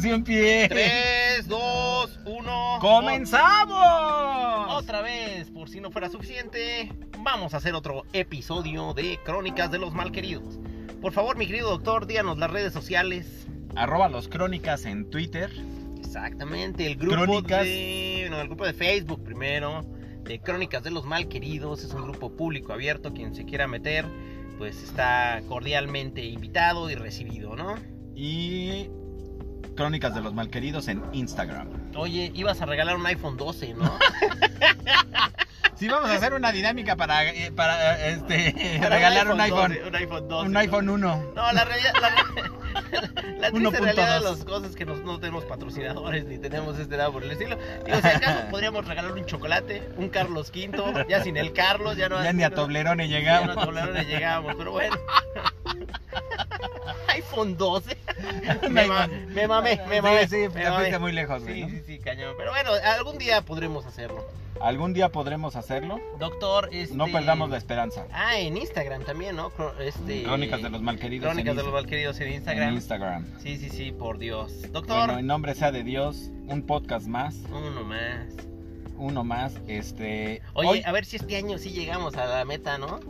Cien pies. 3, 2, 1. ¡Comenzamos! Otra vez, por si no fuera suficiente, vamos a hacer otro episodio de Crónicas de los Malqueridos. Por favor, mi querido doctor, díganos las redes sociales. Arroba los crónicas en Twitter. Exactamente, el grupo Crónicas. de. No, el grupo de Facebook primero. De Crónicas de los Malqueridos. Es un grupo público abierto. Quien se quiera meter, pues está cordialmente invitado y recibido, ¿no? Y Crónicas de los Malqueridos en Instagram. Oye, ibas a regalar un iPhone 12, ¿no? Sí, vamos a hacer una dinámica para, eh, para eh, este, Para regalar un iPhone. 12, un iPhone 12. Un iPhone 1. No, la realidad. La, la triste 1.2. realidad de las cosas es que nos- no tenemos patrocinadores ni tenemos este nada por el estilo. Digo, si acaso podríamos regalar un chocolate, un Carlos V, ya sin el Carlos, ya no. Ya ni a Toblerone Ya llegamos. no a Toblerone llegamos, pero bueno. iPhone 12. me, ma- me mamé, me mamé. Sí, sí, me mamé. fuiste muy lejos, güey, Sí, ¿no? sí, sí, cañón. Pero bueno, algún día podremos hacerlo. Algún día podremos hacerlo. Doctor, este... No perdamos la esperanza. Ah, en Instagram también, ¿no? Este... Crónicas de los Malqueridos. Crónicas en de los Malqueridos en en Instagram. Instagram. Sí, sí, sí, por Dios. Doctor, Bueno, en nombre sea de Dios, un podcast más, uno más. uno más. Este. Oye, hoy- a ver si este año sí llegamos a la meta, ¿no?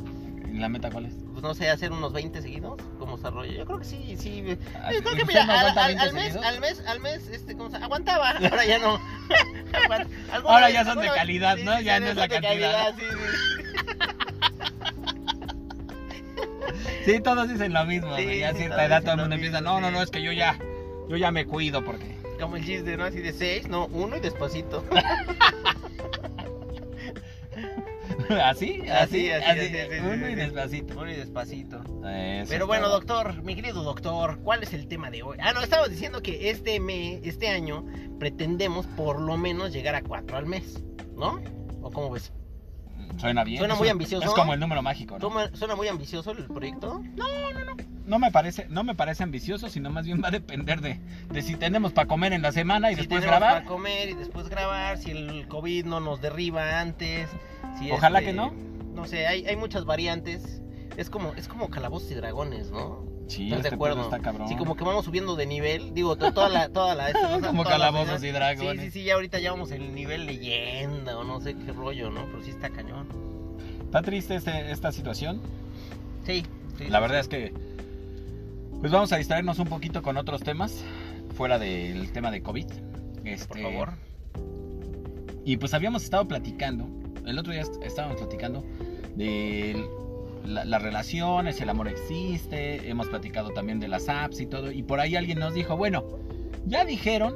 ¿La meta cuál es? Pues no sé, hacer unos 20 seguidos, ¿cómo se arrolla? Yo creo que sí, sí. Yo Ah, creo que ¿usted mira, al, al- 20 al mes, al mes, al mes, este, ¿cómo se aguantaba? Ahora ya no. Ahora ya son de calidad, ¿no? Ya no es la cantidad. sí, todos dicen lo mismo, Sí. Ya a cierta edad todo el mundo empieza. No, no, no, es que yo ya. Yo ya me cuido porque. Como el chiste, ¿no? Así de 6, no, uno y despacito. ¿Así? Así, así, así, Uno y despacito. Uno y despacito. Eso Pero bueno, todo. doctor, mi querido doctor, ¿cuál es el tema de hoy? Ah, no, estábamos diciendo que este mes, este año, pretendemos por lo menos llegar a cuatro al mes, ¿no? ¿O cómo ves? Suena bien. Suena muy ambicioso. Es como el número mágico, ¿no? ¿Suena- ¿Suena muy ambicioso el proyecto? No me parece, no me parece ambicioso, sino más bien va a depender de, de si tenemos para comer en la semana y Si después tenemos grabar. para comer y después grabar, si el COVID no nos derriba antes. Ojalá este, que no. No sé, hay, hay muchas variantes. Es como, es como calabozos y dragones, ¿no? Sí, ¿Estás de este acuerdo? pedo está cabrón. Sí, como que vamos subiendo de nivel. Digo, to- toda la. Toda la esta Como calabozos y dragones. Sí, sí, sí, ya ahorita ya vamos en el nivel leyenda o no sé qué rollo, ¿no? Pero sí está cañón. Está triste este- esta situación. Sí, sí. La verdad es que pues vamos a distraernos un poquito con otros temas fuera del tema de COVID. Este, Por favor. Y pues habíamos estado platicando, el otro día est- estábamos platicando de la- las relaciones, el amor existe, hemos platicado también de las apps y todo, y por ahí alguien nos dijo, bueno, ya dijeron,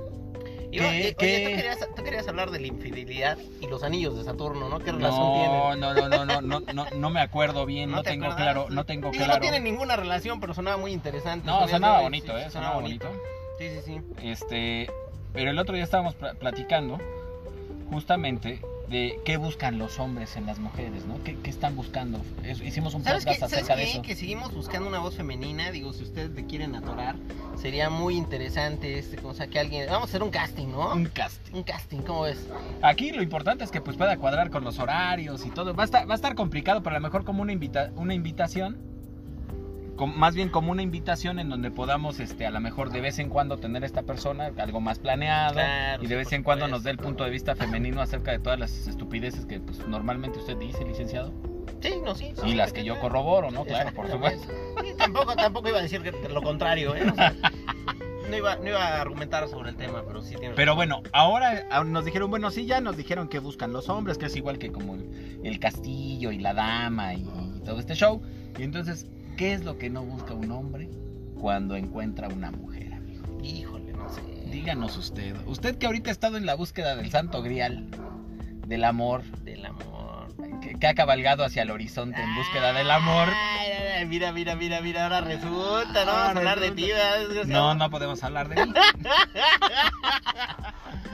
Y, que- oye, que- tú, querías, tú querías hablar de la infidelidad y los anillos de Saturno, ¿no? ¿Qué relación no, tienen? no, no, no, no, no, no, no me acuerdo bien, no, te tengo claro, no tengo Digo, claro. no tienen ninguna relación, pero sonaba muy interesante. No, Sonía- sonaba bonito, sí, eh, sonaba bonito. Sí, sí, sí. Este, pero el otro día estábamos pla- platicando justamente de qué buscan los hombres en las mujeres, ¿no? ¿Qué, qué están buscando? Es- hicimos un ¿Sabes qué? podcast ¿Sabes acerca de qué? eso. Que seguimos buscando una voz femenina. Digo, si ustedes le quieren atorar, sería muy interesante este, o sea, que alguien. Vamos a hacer un casting, ¿no? Un casting. Un casting, ¿cómo ves? Aquí lo importante es que pues pueda cuadrar con los horarios y todo. Va a estar, va a estar complicado, pero a lo mejor como una, invita, una invitación. Más bien como una invitación en donde podamos este a lo mejor de vez en cuando tener esta persona algo más planeado Claro, y de vez en cuando nos dé el punto de vista femenino acerca de todas las estupideces que pues, normalmente usted dice licenciado Sí, no, sí. y sí, las que yo corroboro no claro por supuesto Sí, tampoco, tampoco iba a decir que lo contrario, ¿eh? O sea, no, iba, no iba a argumentar sobre el tema, pero sí tiene Pero bueno, ahora ah, nos dijeron, bueno, sí, ya nos dijeron que buscan los hombres, que es igual que como el, el castillo y la dama y, todo este show. Y entonces, ¿qué es lo que no busca un hombre cuando encuentra una mujer, amigo? Híjole, no sé. Díganos usted, usted que ahorita ha estado en la búsqueda del santo grial, del amor, Del amor. que, que ha cabalgado hacia el horizonte en búsqueda del amor. Ay, ay, ay, mira, mira, mira, mira, ahora resulta, ¿no? Vamos a hablar de ti. No, no podemos hablar de mí.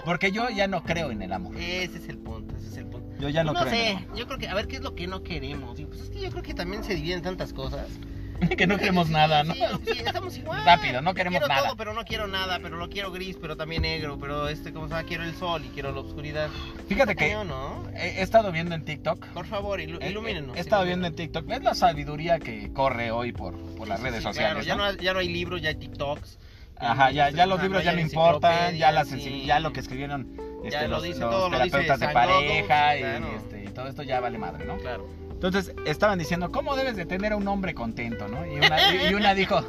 Porque yo ya no creo en el amor. Ese es el punto, ese es el punto. Yo ya no, no creo en el sé, yo creo que, a ver, ¿qué es lo que no queremos? Pues es que yo creo que también se dividen tantas cosas. que no queremos Sí, nada, ¿no? Sí, sí, estamos igual. Rápido, no queremos quiero nada. todo, pero no quiero nada, pero lo quiero gris, pero también negro, pero este, ¿cómo se llama? Quiero el sol y quiero la oscuridad. Fíjate que Cañón, ¿no? he, he estado viendo en TikTok. Por favor, ilu- he- ilumínenos. He, estado viendo en TikTok. Es la sabiduría que corre hoy por, por las redes sociales. claro, ya, ¿no? no hay, ya no hay libros, ya hay TikToks. Ajá, ya, ya los libros no ya no importan, ya, las, ya lo que escribieron este, Ya lo los, dice los todo, lo dice terapeutas de pareja y, claro. este, y todo esto ya vale madre, ¿no? Claro. Entonces estaban diciendo, ¿cómo debes de tener a un hombre contento, no? Y una, y- y una dijo,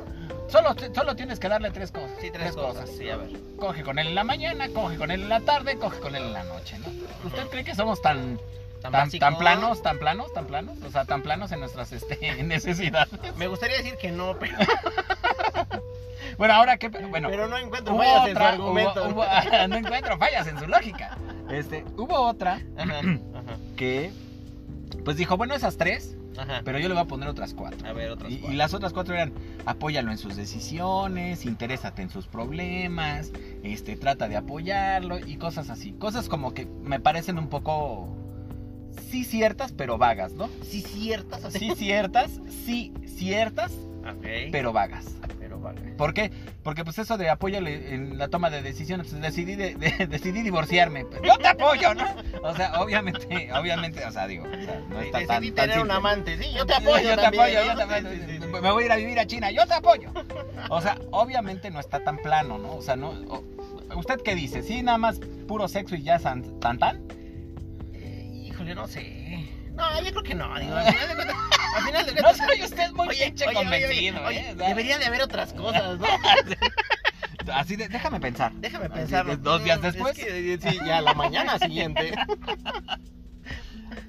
solo, solo tienes que darle tres cosas. Sí, tres cosas. Sí, a ver. Coge con él en la mañana, coge con él en la tarde, coge con él en la noche, ¿no? ¿Usted cree que somos tan, tan, tan planos, tan planos, tan planos? O sea, tan planos en nuestras este, necesidades. Me gustaría decir que no, pero, Bueno, ahora qué, bueno, pero no encuentro fallas en su argumento. hubo- hubo- no encuentro fallas en su lógica. Este, hubo otra Ajá, ajá, que, pues dijo, bueno, esas tres, ajá. pero yo le voy a poner otras cuatro. A ver, otras Y, y cuatro. las otras cuatro eran, apóyalo en sus decisiones, interésate en sus problemas, este, trata de apoyarlo y cosas así. Cosas como que me parecen un poco, sí ciertas, pero vagas, ¿no? Sí, ciertas así. Sí ciertas, sí ciertas, pero vagas. Vale. ¿Por qué? Porque pues eso de apóyale en la toma de decisiones, pues, decidí, de- de- decidí divorciarme. Yo te apoyo, ¿no? O sea, obviamente, obviamente, o sea, digo, o sea, no está tan, Decidí tan tener un amante. Sí, yo te apoyo. Yo te también, apoyo, ¿no? yo te apoyo. sí, sí, sí. Me voy a ir a vivir a China, yo te apoyo. O sea, obviamente no está tan plano, ¿no? O sea, no. o- ¿Usted qué dice? ¿Sí, nada más puro sexo y ya san- tan tan? Eh, híjole, no sé. No, yo creo que no. Digo, al final de cuentas. No soy usted muy Oye, pinche oye, oye, convencido, oye, ¿eh? debería de haber otras cosas, ¿no? Así de, déjame pensar. Déjame de dos días después. es que, sí, ya la mañana siguiente.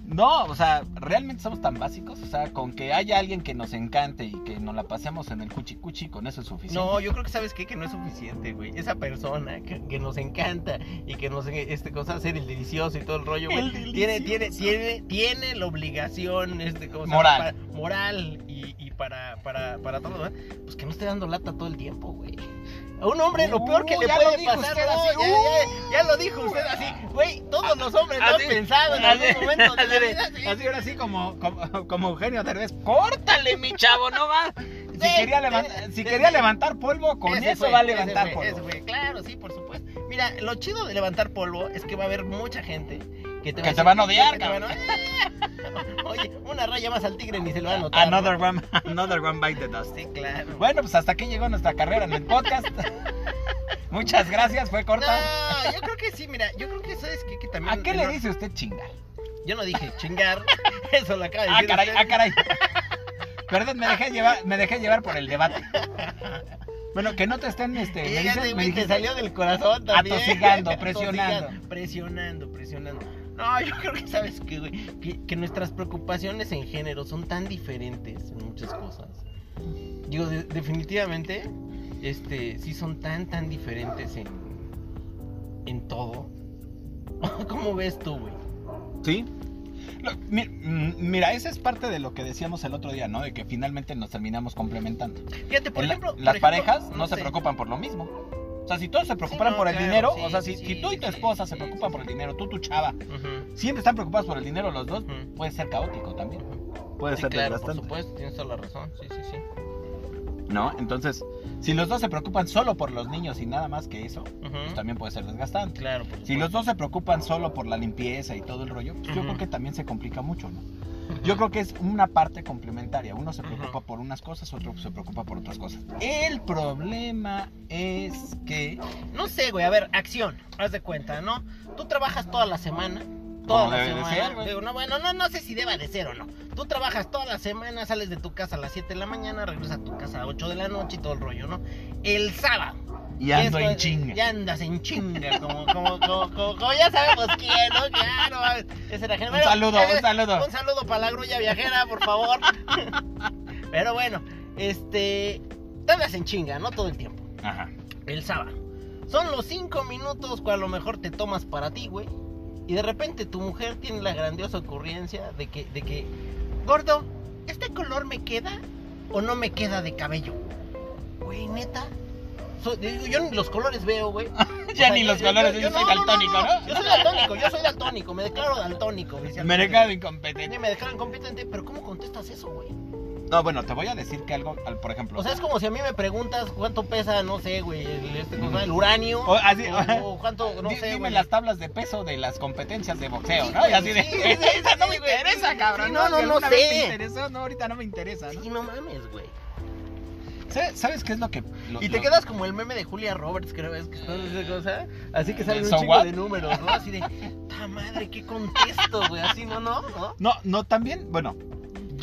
No, o sea, realmente somos tan básicos. O sea, con que haya alguien que nos encante y que nos la pasemos en el cuchi cuchi, con eso es suficiente. No, yo creo que sabes qué? que no es suficiente, güey. Esa persona que, que nos encanta y que nos este cosa hacer el delicioso y todo el rollo, güey. El Tiene, tiene, tiene, tiene la obligación, este, ¿cómo se llama? Moral. Para- moral y, y para, para, para todo pues que no esté dando lata todo el tiempo, güey. A un hombre lo peor que Uh, le puede pasar, usted no, así, ya, uh. ya, ya lo dijo usted así, güey, todos los hombres lo han Así- pensado en algún así- momento de la así vida. Así ahora sí como, como, como Eugenio Derbez. ¡Córtale, mi chavo! No va. Si Sí, quería, sí, levantar, si quería sí. levantar polvo, con eso fue, va a levantar fue, polvo. fue. Claro, sí, por supuesto. Mira, lo chido de levantar polvo es que va a haber mucha gente que te, Que va te a van a decir- odiar, que te van a- Oye, una raya más al tigre ni se lo va a notar. Another ¿no? one, another one bite the dust. Sí, claro. Bueno, pues hasta aquí llegó nuestra carrera en el podcast. Muchas gracias, fue corta. No, yo creo que sí, mira, yo creo que sabes que también. ¿A qué le no, dice usted chingar? Yo no dije chingar, eso lo acaba de Ah, decir. caray, usted. ah, caray. Perdón, me dejé llevar, me dejé llevar por el debate. Bueno, que no te estén, este, me dices, me te dijiste- salió del corazón también. Atosigando, Atosigando, presionando. Presionando, presionando. No, yo creo que sabes que, güey, que, que nuestras preocupaciones en género son tan diferentes en muchas cosas. Digo, de- definitivamente, este, sí son tan, tan diferentes en, en todo. ¿Cómo ves tú, güey? Sí. Lo- mi- mm, mira, esa es parte de lo que decíamos el otro día, ¿no? De que finalmente nos terminamos complementando. Fíjate, por En la- ejemplo, por las ejemplo, parejas no, se sé. preocupan por lo mismo. O sea, si todos se preocuparan no, por el claro, dinero, sí, o sea, si, sí, si tú y tu esposa sí, se preocupan sí, por el dinero, tú, tu chava, siempre están preocupados por el dinero los dos, puede ser caótico también. Puede Sí, ser claro, por desgastante. supuesto, tienes toda la razón. Sí, sí, sí. ¿No? Entonces, si los dos se preocupan solo por los niños y nada más que eso, pues también puede ser desgastante. Claro, por Si los dos se preocupan solo por la limpieza y todo el rollo, pues yo creo que también se complica mucho, ¿no? Yo creo que es una parte complementaria. Uno se preocupa por unas cosas, otro se preocupa por otras cosas. El problema es que No sé, güey, a ver, acción, haz de cuenta, ¿no? Tú trabajas toda la semana. Toda la semana. ser, güey. Digo, no, bueno, no, no sé si deba de ser o no. Tú trabajas toda la semana, sales de tu casa a las 7 de la mañana, regresas a tu casa a 8 de la noche y todo el rollo, ¿no? El sábado. y ando en chinga. Ya andas en chinga, como, como, como, como, como ya sabemos quién, ¿no? Claro, ese era Un saludo, un saludo. Un saludo para la grulla viajera, por favor. Pero bueno, este. Te andas en chinga, ¿no? Todo el tiempo. Ajá. El sábado. Son los 5 minutos que a lo mejor te tomas para ti, güey. Y de repente tu mujer tiene la grandiosa ocurrencia de que, de que, gordo, ¿este color me queda o no me queda de cabello? Güey, neta. So- digo, yo ni los colores veo, güey. O Ya sea, ni yo- los yo- colores, yo- soy no, daltónico, no, ¿no? Yo soy daltónico, yo soy daltónico, me declaro daltónico, Me declaro incompetente. me declaro incompetente, pero ¿cómo contestas eso, güey? No, bueno, te voy a decir que algo, al- por ejemplo. O sea, es como si a mí me preguntas cuánto pesa, no sé, güey, el, este, el uranio. O así- o, o cuánto, no sé, dime güey. las tablas de peso de las competencias de boxeo, Sí, ¿no? güey, Y así de. sí, esa no me interesa, cabrón. no, no, no sé. me interesó, no, ahorita no me interesa, ¿no? Sí, no mames, güey. ¿Sabes qué es lo que... lo- Y te lo- quedas como el meme de Julia Roberts, creo, es que esa cosa. Así que sale un ¿So chingo what? de números, ¿no? Así de, ¡ta madre, qué contesto, güey! Así, ¿no? ¿No? ¿No? No, no, también, bueno,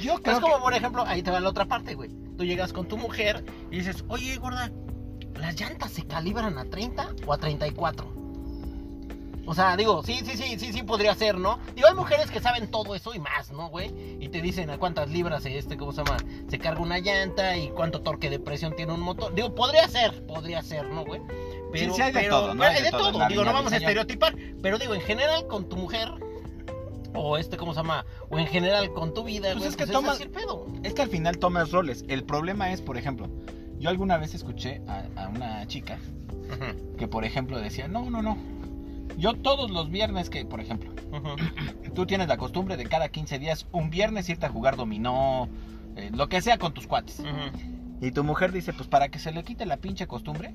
yo creo Es como, que- por ejemplo, ahí te va la otra parte, güey. Tú llegas con tu mujer y dices, oye, gorda, ¿las llantas se calibran a 30 o a 34? O sea, digo, sí, sí, sí, sí, sí podría ser, ¿no? Digo, hay mujeres que saben todo eso y más, ¿no, güey? Y te dicen a cuántas libras este, ¿cómo se llama? Se carga una llanta y cuánto torque de presión tiene un motor. Digo, podría ser, podría ser, ¿no, güey? Pero, sí hay de pero- todo, ¿no? pero Hay de todo la Digo, no vamos a estereotipar, pero digo, en general con tu mujer o este, ¿cómo se llama? O en general con tu vida, Pues güey, es que pues pedo. Es que al final tomas roles. El problema es, por ejemplo, yo alguna vez escuché a, a una chica que, por ejemplo, decía, no, no, no. Yo todos los viernes que, por ejemplo, tú tienes la costumbre de cada 15 días, un viernes irte a jugar dominó, eh, lo que sea con tus cuates. Y tu mujer dice, pues para que se le quite la pinche costumbre,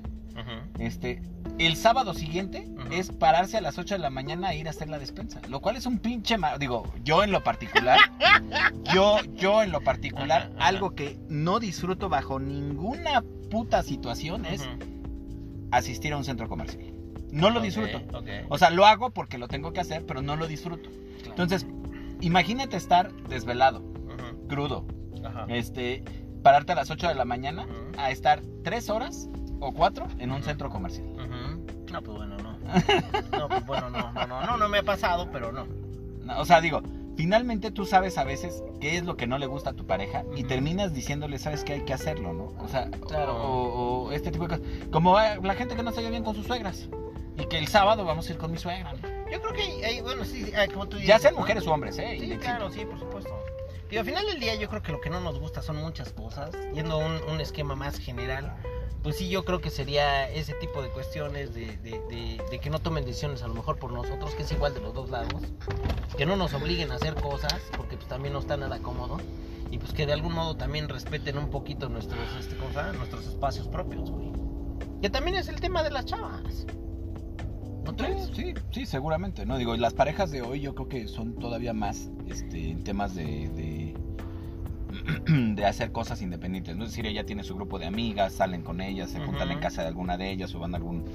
este, el sábado siguiente es pararse a las 8 de la mañana a ir a hacer la despensa. Lo cual es un pinche... Digo, yo en lo particular, yo, yo en lo particular, algo que no disfruto bajo ninguna puta situación es asistir a un centro comercial. No lo disfruto. O sea, lo hago porque lo tengo que hacer, pero no lo disfruto. Entonces, imagínate estar desvelado, crudo, este, pararte a las 8 de la mañana a estar 3 horas o 4 en un centro comercial. No, pues bueno, no. No, pues bueno, no, no, no, no, no me ha pasado, pero no. No, O sea, digo, finalmente tú sabes a veces qué es lo que no le gusta a tu pareja y terminas diciéndole, sabes que hay que hacerlo, ¿no? O sea, Claro. o, o este tipo de cosas. Como la gente que no se lleva bien con sus suegras y que el sábado vamos a ir con mi suegra. ¿no? Yo creo que hay, bueno, sí, como tú dices. Ya sean mujeres o hombres, ¿eh? Sí, claro, sí, por supuesto. Y al final del día yo creo que lo que no nos gusta son muchas cosas. Yendo a un, un esquema más general, pues sí, yo creo que sería ese tipo de cuestiones de, de- de- de que no tomen decisiones a lo mejor por nosotros, que es igual de los dos lados. Que no nos obliguen a hacer cosas, porque pues también no está nada cómodo. Y pues que de algún modo también respeten un poquito nuestros, este, ¿cómo se llama? nuestros espacios propios, güey. Que también es el tema de las chavas. ¿No Sí, sí, sí, seguramente, ¿no? Digo, las parejas de hoy yo creo que son todavía más este, en temas de, de, de hacer cosas independientes, ¿no? Es decir, ella tiene su grupo de amigas, salen con ellas, se juntan en casa de alguna de ellas o van a, algún,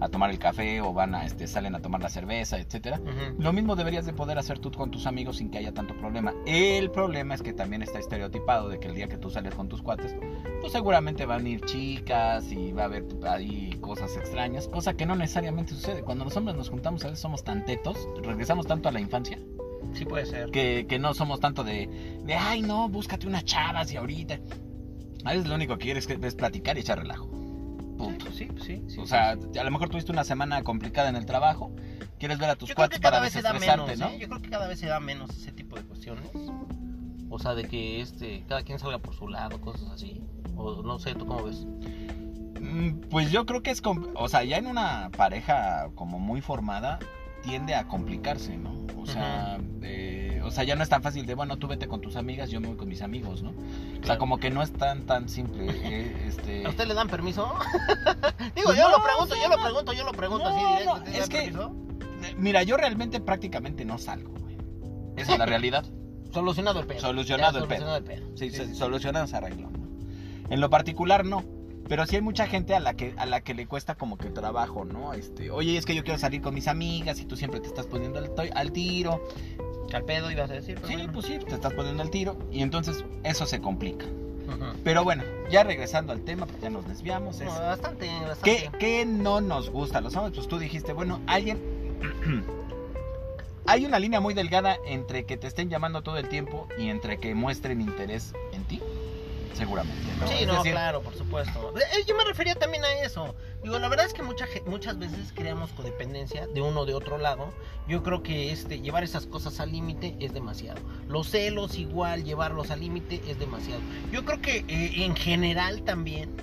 a tomar el café o van a, este, salen a tomar la cerveza, etcétera. Ujú. Lo mismo deberías de poder hacer tú con tus amigos sin que haya tanto problema. El problema es que también está estereotipado de que el día que tú sales con tus cuates, pues seguramente van a ir chicas y va a haber ahí cosas extrañas, cosa que no necesariamente sucede. Cuando los hombres nos juntamos a veces somos tan tetos, regresamos tanto a la infancia, Sí puede ser. que, que no somos tanto de, de, ay no, búscate unas chavas y ahorita. A veces lo único que quieres es, es platicar y echar relajo. Punto. Sí, sí, sí. O sea, a lo mejor tuviste una semana complicada en el trabajo, quieres ver a tus cuates para desestresarte, menos, ¿no? ¿eh? Yo creo que cada vez se da menos ese tipo de cuestiones. O sea, de que este, cada quien salga por su lado, cosas así. O no sé, ¿tú cómo ves? Mm, Pues yo creo que es, o sea, ya en una pareja como muy formada tiende a complicarse, ¿no? O sea, eh, o sea, ya no es tan fácil de, bueno, tú vete con tus amigas, yo me voy con mis amigos, ¿no? O sea, como que no es tan tan simple, eh, este. ¿A usted le dan permiso? Digo, Pues yo no, lo pregunto, sí, yo lo pregunto, yo lo pregunto así directo. no, ¿te es que- permiso? Mira, yo realmente prácticamente no salgo, güey. Esa es la realidad. Solucionado el pedo. Solucionado Ya, el pedo. Solucionado el pedo. Sí, solucionado se arregló. ¿no? En lo particular no. Pero sí hay mucha gente a la que a la que le cuesta como que trabajo, ¿no? Este, oye, es que yo quiero salir con mis amigas y tú siempre te estás poniendo al, tiro. Al pedo ibas a decir. pero Sí, bueno. pues sí, te estás poniendo al tiro y entonces eso se complica. Pero bueno, ya regresando al tema, porque ya nos desviamos. es- No, bastante, ¿Qué, bastante. qué no nos gusta los hombres? Pues tú dijiste, bueno, alguien... Hay una línea muy delgada entre que te estén llamando todo el tiempo y entre que muestren interés. Seguramente. ¿no? Sí, no, decir, claro, por supuesto. Eh, Yo me refería también a eso. Digo, la verdad es que mucha, muchas veces creamos codependencia de uno o de otro lado. Yo creo que este llevar esas cosas al límite es demasiado. Los celos igual, llevarlos al límite es demasiado. Yo creo que eh, en general también,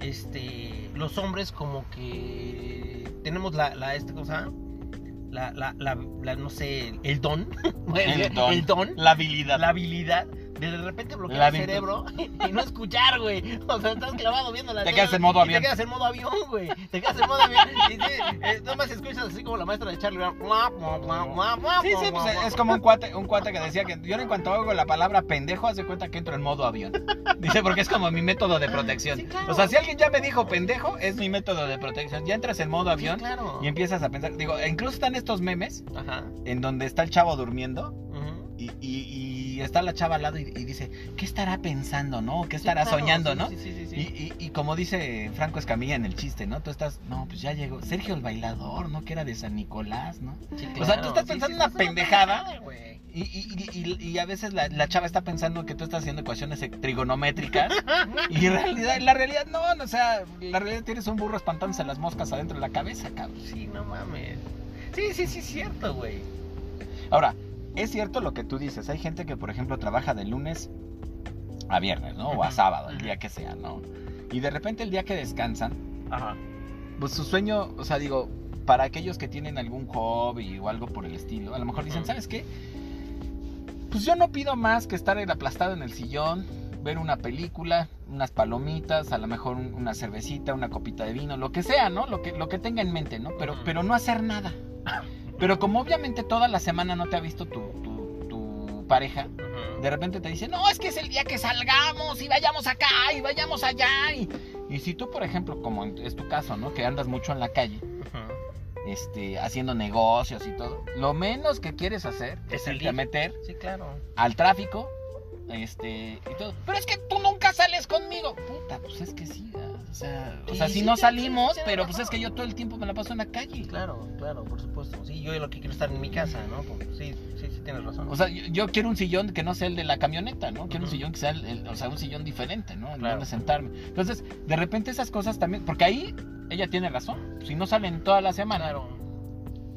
este, los hombres como que tenemos la, la este cosa, la, la, la, la, no sé, el don, El don. el don La habilidad. la habilidad de repente bloquear el cerebro y no escuchar, güey. O sea, estás clavado viendo la Te quedas en modo avión. Te quedas en modo avión, güey. Te quedas en modo avión. Y eh, nomás escuchas así como la maestra de Charlie Sí, sí, pues es como un cuate, un cuate que decía que yo en cuanto oigo la palabra pendejo, hace cuenta que entro en modo avión. Dice, porque es como mi método de protección. O sea, si alguien ya me dijo pendejo, es mi método de protección. Ya entras en modo avión y empiezas a pensar. Digo, incluso están estos memes en donde está el chavo durmiendo y, y- y está la chava al lado y, y dice, ¿qué estará pensando, no? ¿Qué Sí, estará claro, soñando, sí, no? Sí, sí, sí, sí. Y, y- y como dice Franco Escamilla en el chiste, ¿no? Tú estás, no, pues ya llegó. Sergio el bailador, ¿no? Que era de San Nicolás, ¿no? Sí, o sea, tú estás sí, pensando sí, una pendejada. güey. Y, a veces la, la chava está pensando que tú estás haciendo ecuaciones trigonométricas. y en realidad, en la realidad no, no, o sea, la realidad tienes un burro espantándose las moscas adentro de la cabeza, cabrón. Sí, no mames. Sí, sí, sí, cierto, güey. Ahora, es cierto lo que tú dices. Hay gente que, por ejemplo, trabaja de lunes a viernes, ¿no? O a sábado, el día que sea, ¿no? Y de repente el día que descansan, Ajá. pues su sueño, o sea, digo, para aquellos que tienen algún hobby o algo por el estilo, a lo mejor dicen. ¿sabes qué? Pues yo no pido más que estar aplastado en el sillón, ver una película, unas palomitas, a lo mejor un- una cervecita, una copita de vino, lo que sea, ¿no? Lo que, lo que tenga en mente, ¿no? Pero, pero no hacer nada. Pero como obviamente toda la semana no te ha visto tu, tu, tu pareja, de repente te dice, no, es que es el día que salgamos y vayamos acá y vayamos allá. Y, y si tú, por ejemplo, como es tu caso, ¿no? Que andas mucho en la calle, este, haciendo negocios y todo, lo menos que quieres hacer Es irte salir. a meter Sí, claro. al tráfico, este, y todo. Pero es que tú nunca sales conmigo. Puta, pues es que sí. O sea, o Sí, sea, si sí, no sí, salimos, sí, sí, pero sí, pues es que yo todo el tiempo me la paso en la calle. Claro, claro, por supuesto. Sí, yo lo que quiero estar en mi casa, ¿no? Sí, sí, sí, tienes razón. O sea, yo, yo quiero un sillón que no sea el de la camioneta, ¿no? Quiero un sillón que sea, el, el- o sea, un sillón diferente, ¿no? En Claro. donde sentarme. Entonces, de repente esas cosas también, porque ahí ella tiene razón. Si no salen toda la semana, claro.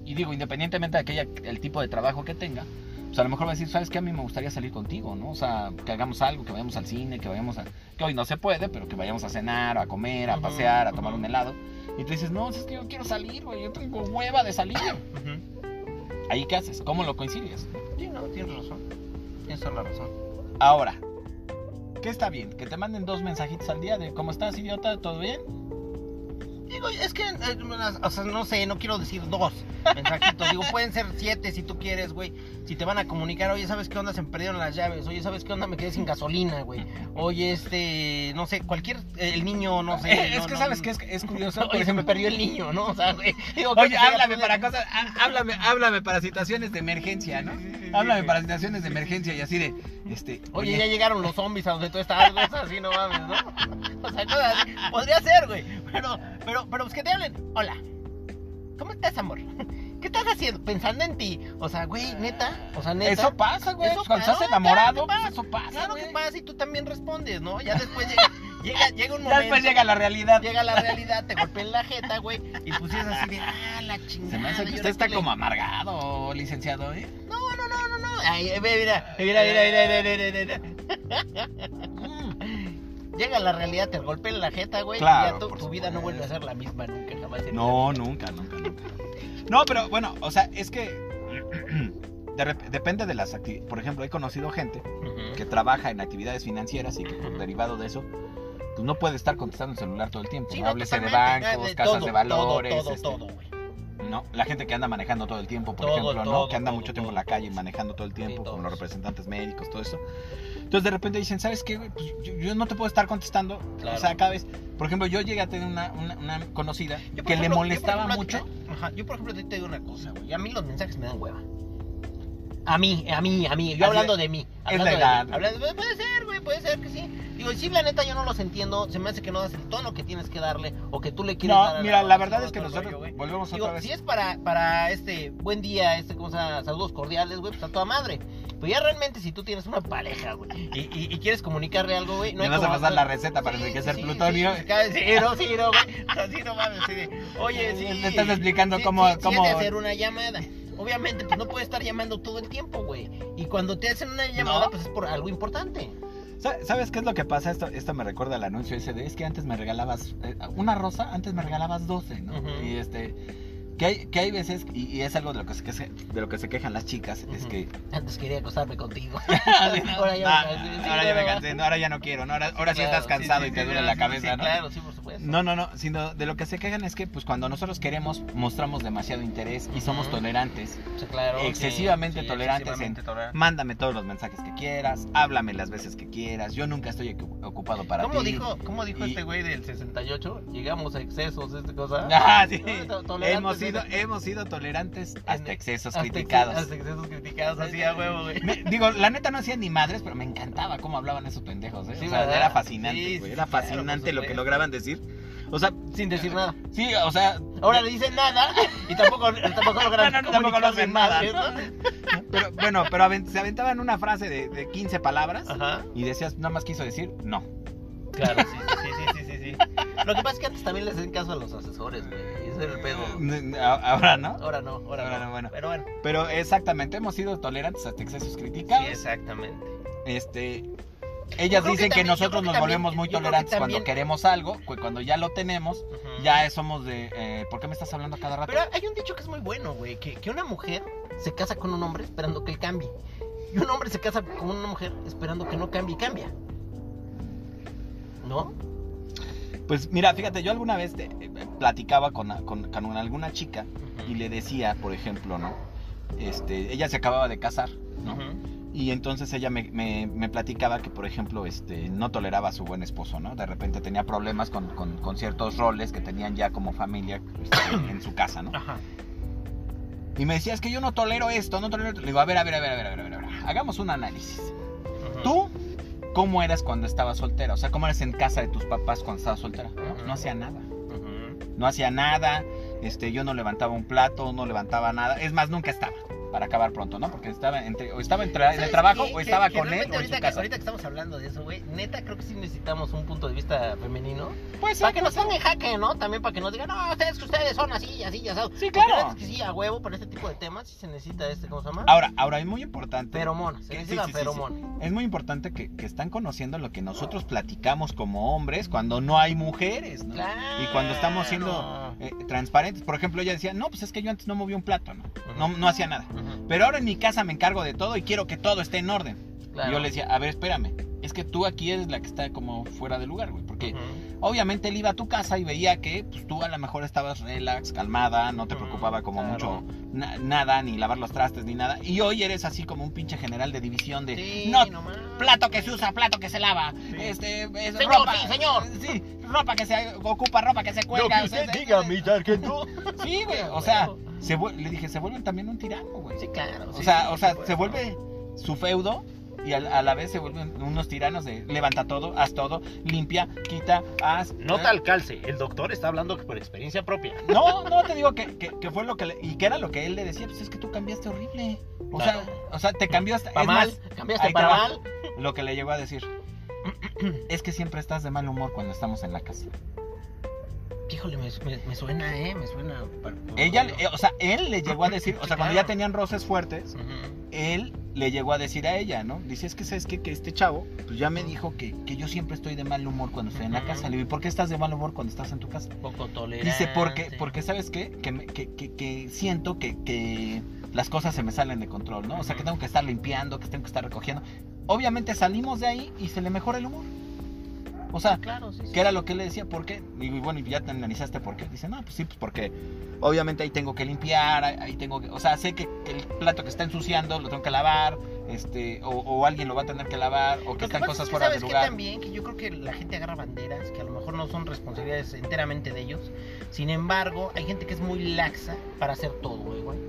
y digo, independientemente de aquella, el tipo de trabajo que tenga, pues a lo mejor va a decir, ¿sabes qué? A mí me gustaría salir contigo, ¿no? O sea, que hagamos algo, que vayamos al cine, que vayamos a... Que hoy no se puede, pero que vayamos a cenar, a comer, a pasear, a tomar un helado. Y tú dices, no, es que yo quiero salir, güey, yo tengo hueva de salir. Ahí, ¿qué haces? ¿Cómo lo coincides? Sí, no, tienes razón. Tienes toda la razón. Ahora, ¿qué está bien? Que te manden dos mensajitos al día de ¿cómo estás, idiota? ¿Todo bien? Digo, es que, eh, o sea, no sé, no quiero decir dos mensajitos. Digo, pueden ser siete si tú quieres, güey. Si te van a comunicar, oye, ¿sabes qué onda? Se me perdieron las llaves. Oye, ¿sabes qué onda? Me quedé sin gasolina, güey. Oye, este, no sé, cualquier, el niño, no sé. Eh, es no, que no, sabes no. que es, es curioso. Oye, se me perdió el niño, ¿no? O sea, güey. digo, Oye, háblame para cosas, há- háblame, háblame para situaciones de emergencia, ¿no? Sí, sí, sí, sí, Háblame para situaciones de emergencia y así de, este, Oye, ya llegaron los zombies a donde tú estabas, güey, así, no mames, ¿no? O sea, cosas así. Podría ser, güey. Pero, pero, pero, pues que te hablen. Hola. ¿Cómo estás, amor? ¿Qué estás haciendo? Pensando en ti. O sea, güey, neta. O sea, neta. Eso pasa, güey. Eso Cuando pasa, estás enamorado, claro pues eso pasa, Claro güey. que pasa y tú también respondes, ¿no? Ya después llega, llega, llega un Ya momento. después llega la realidad. Llega la realidad, te golpea en la jeta, güey. Y pues es así de, ah, la chingada. Se me hace que ¿y usted está le- como amargado, licenciado, ¿eh? No, no, no, no, no. Ay, mira, mira, mira, mira, mira, mira, mira. Llega la realidad, te golpea en la jeta, güey. Claro, y ya tu, vida no vuelve a ser la misma nunca, jamás. No, nunca, nunca, nunca. No, pero bueno, o sea, es que de depende de las actividades. Por ejemplo, he conocido gente que trabaja en actividades financieras y que por derivado de eso, pues no puede estar contestando el celular todo el tiempo. Sí, ¿no? Háblese de bancos, de casas todo, de valores, Todo, todo, este, todo, güey. ¿no? La gente que anda manejando todo el tiempo, por ejemplo, ¿no? Que anda mucho tiempo en la calle manejando todo el tiempo, Sí, con los representantes médicos, todo eso. Entonces de repente dicen, ¿sabes qué? güey? Pues yo, yo no te puedo estar contestando. Claro. O sea, cada vez, por ejemplo, yo llegué a tener una, una, una conocida que le yo, molestaba ejemplo, mucho. Ajá, yo, por ejemplo, te digo una cosa, güey. A mí los mensajes me dan hueva. A mí, a mí, a mí. Yo hablando de- mí. es la edad, hablando- puede ser, güey, puede ser que sí. Digo, si la neta yo no los entiendo, se me hace que no das el tono que tienes que darle o que tú le quieres dar. No, mira, la verdad es que nosotros rollo, volvemos Digo, otra vez. si es para, para este buen día, este, ¿cómo se llama? Saludos cordiales, güey, pues a toda madre. Pero ya realmente si tú tienes una pareja, güey, y, y, y quieres comunicarle algo, güey, no Me hay vas a como pasar hacer- la receta para Sí, enriquecer sí, plutonio. Sí, sí, sí, no, sí, no, güey. Así no mames, sí. de, Oye, sí. Le estás explicando sí, cómo- sí, sí, cómo- de hacer una llamada. Obviamente, pues no puedes estar llamando todo el tiempo, güey. Y cuando te hacen una llamada, No. pues es por algo importante. Sa- ¿Sabes qué es lo que pasa? Esto, esto me recuerda al anuncio ese de es que antes me regalabas eh, una rosa, antes me regalabas 12, ¿no? Ujú. Y este Que hay, que hay veces, y, y es algo de lo que se, que se- de lo que se quejan las chicas, es que... Antes quería acostarme contigo. ahora ya ya, me cansé, sí, ahora ya me cansé, no, ahora ya no quiero, no, ahora, ahora sí Claro, estás cansado y te duele la cabeza, ¿no? Claro, sí, por supuesto. No, no, no, sino de lo que se quejan es que pues cuando nosotros queremos mostramos demasiado interés y somos tolerantes. Sí, claro, excesivamente sí, tolerantes en- excesivamente tolerantes. Mándame todos los mensajes que quieras, háblame las veces que quieras, yo nunca estoy ocu- ocupado para ¿Cómo ti. dijo, cómo dijo Y- este güey del 68? Llegamos a excesos, esta cosa. Ah, sí. Hemos sido, en- hemos sido tolerantes hasta en- excesos hasta criticados. Hasta excesos criticados, así a huevo, güey. Me- digo, la neta no hacía ni madres, pero me encantaba cómo hablaban esos pendejos, ¿eh? O sea, era fascinante, güey. era claro, fascinante lo que lograban decir. O sea, Sin decir nada. sí, o sea, Ahora le dicen nada y tampoco, tampoco logran No, no, tampoco lo hacen nada. comunicarse, pero bueno, pero aven- se aventaban una frase de, de 15 palabras y decías, nada más quiso decir no. Claro, sí, sí, sí, sí, sí, sí. Lo que pasa es que antes también les hacen caso a los asesores, güey. Ese era el pedo. Ahora no. Ahora no, ahora, Ahora no. no, bueno. Pero bueno. Pero exactamente, hemos sido tolerantes hasta excesos Sí, criticados. exactamente. este, ellas dicen que, también- nosotros que nos también- volvemos muy que tolerantes también- cuando queremos algo, cu- cuando ya lo tenemos, ya somos de, eh, ¿por qué me estás hablando a cada rato? Pero hay un dicho que es muy bueno, güey, que, que una mujer se casa con un hombre esperando que él cambie. Y un hombre se casa con una mujer esperando que no cambie y cambia. ¿No? Pues mira, fíjate, yo alguna vez te- eh, platicaba con, con- con alguna chica y le decía, por ejemplo, ¿no? Este, ella se acababa de casar, ¿no? Y entonces ella me, me- me platicaba que, por ejemplo, este, no toleraba a su buen esposo, ¿no? De repente tenía problemas con, con- con ciertos roles que tenían ya como familia este, en su casa, ¿no? Ajá. Y me decía, es que yo no tolero esto, no tolero esto. Le digo, a ver, a ver, a ver, a ver, a ver, a ver, a ver. Hagamos un análisis. Ujú. ¿Tú cómo eras cuando estabas soltera? O sea, ¿cómo eras en casa de tus papás cuando estabas soltera? No, Ujú. no hacía nada. Ujú. No hacía nada. Este, yo no levantaba un plato, no levantaba nada. Es más, nunca estaba. Para acabar pronto, ¿no? Porque estaba entre, o estaba en, tra- en el ¿Sabes trabajo qué? o estaba que con él realmente o en su ahorita, que- casa. ahorita que estamos hablando de eso, güey, neta creo que sí necesitamos un punto de vista femenino. Pues sí, Para que pues nos pongan en jaque, ¿no? También para que nos digan, no, ustedes que ustedes son así, así, ya. Sí, claro. Es que sí, a huevo, para este tipo de temas sí se necesita este, ¿cómo se llama? Ahora, ahora es muy importante. Feromonas, se sí, necesita sí, sí, sí. feromona. Es muy importante que, que están conociendo lo que nosotros platicamos como hombres cuando no hay mujeres, ¿no? Y cuando estamos siendo Claro. Eh, transparentes. Por ejemplo, ella decía, no, pues es que yo antes no movía un plato, ¿no? No, no hacía nada. Pero ahora en mi casa me encargo de todo y quiero que todo esté en orden. claro. Y yo le decía, a ver, espérame, es que tú aquí eres la que está como fuera de lugar, güey. Porque. Obviamente él iba a tu casa y veía que pues, tú a lo mejor estabas relax, calmada, no te preocupaba como claro. mucho na- nada, ni lavar los trastes, ni nada. Y hoy eres así como un pinche general de división de, Sí, no, nomás. plato que se usa, plato que se lava, Sí. este, es Señor, ropa, sí, señor. sí, ropa que se ocupa, ropa que se cuelga. o sea, se- sargento. Sí, güey, o sea, se le dije, se vuelven también un tirano, güey. Sí, claro. O sí, sea, sí, o sea, se vuelve su feudo y a, a la vez se vuelven unos tiranos de levanta todo, haz todo, limpia, quita, haz. No eh. tal calce, el doctor está hablando por experiencia propia. No, no te digo que, que, que fue lo que le, y que era lo que él le decía, pues es que tú cambiaste horrible. O Claro. sea, o sea, te cambió hasta Para mal, más, cambiaste para mal. lo que le llegó a decir. Es que siempre estás de mal humor cuando estamos en la casa. Híjole, me, me, me suena, ¿eh? Me suena. Ella, eh, o sea, él le llegó a decir, o sea, cuando ya tenían roces fuertes, él le llegó a decir a ella, ¿no? Dice, es que sabes qué? que este chavo, pues ya me dijo que, que yo siempre estoy de mal humor cuando estoy en la casa. Le digo, ¿y por qué estás de mal humor cuando estás en tu casa? Poco tolerante. Dice, porque, porque sabes qué? Que, me- que, que- que siento que, que las cosas se me salen de control, ¿no? O sea, que tengo que estar limpiando, que tengo que estar recogiendo. Obviamente salimos de ahí y se le mejora el humor. O sea, Claro, sí, sí. ¿Qué era lo que él le decía? ¿Por qué? Y bueno, y ya te analizaste por qué. Dice, no, pues sí, pues porque obviamente ahí tengo que limpiar, ahí, tengo que... O sea, sé que, que el plato que está ensuciando lo tengo que lavar, este, o, o alguien lo va a tener que lavar, o que Lo que están cosas es que fuera de ¿sabes qué lugar. también que yo creo que la gente agarra banderas que a lo mejor no son responsabilidades enteramente de ellos. Sin embargo, hay gente que es muy laxa para hacer todo, güey, güey.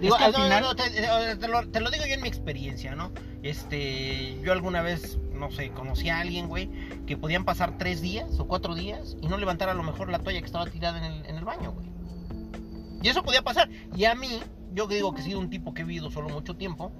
Digo, que al no, no, final- no, te, te- te lo, te lo digo yo en mi experiencia, ¿no? Este, yo alguna vez, no sé, conocí a alguien, güey, que podían pasar tres días o cuatro días y no levantar a lo mejor la toalla que estaba tirada en el, en el baño, güey. Y eso podía pasar. Y a mí, yo que digo que he sido un tipo que he vivido solo mucho tiempo,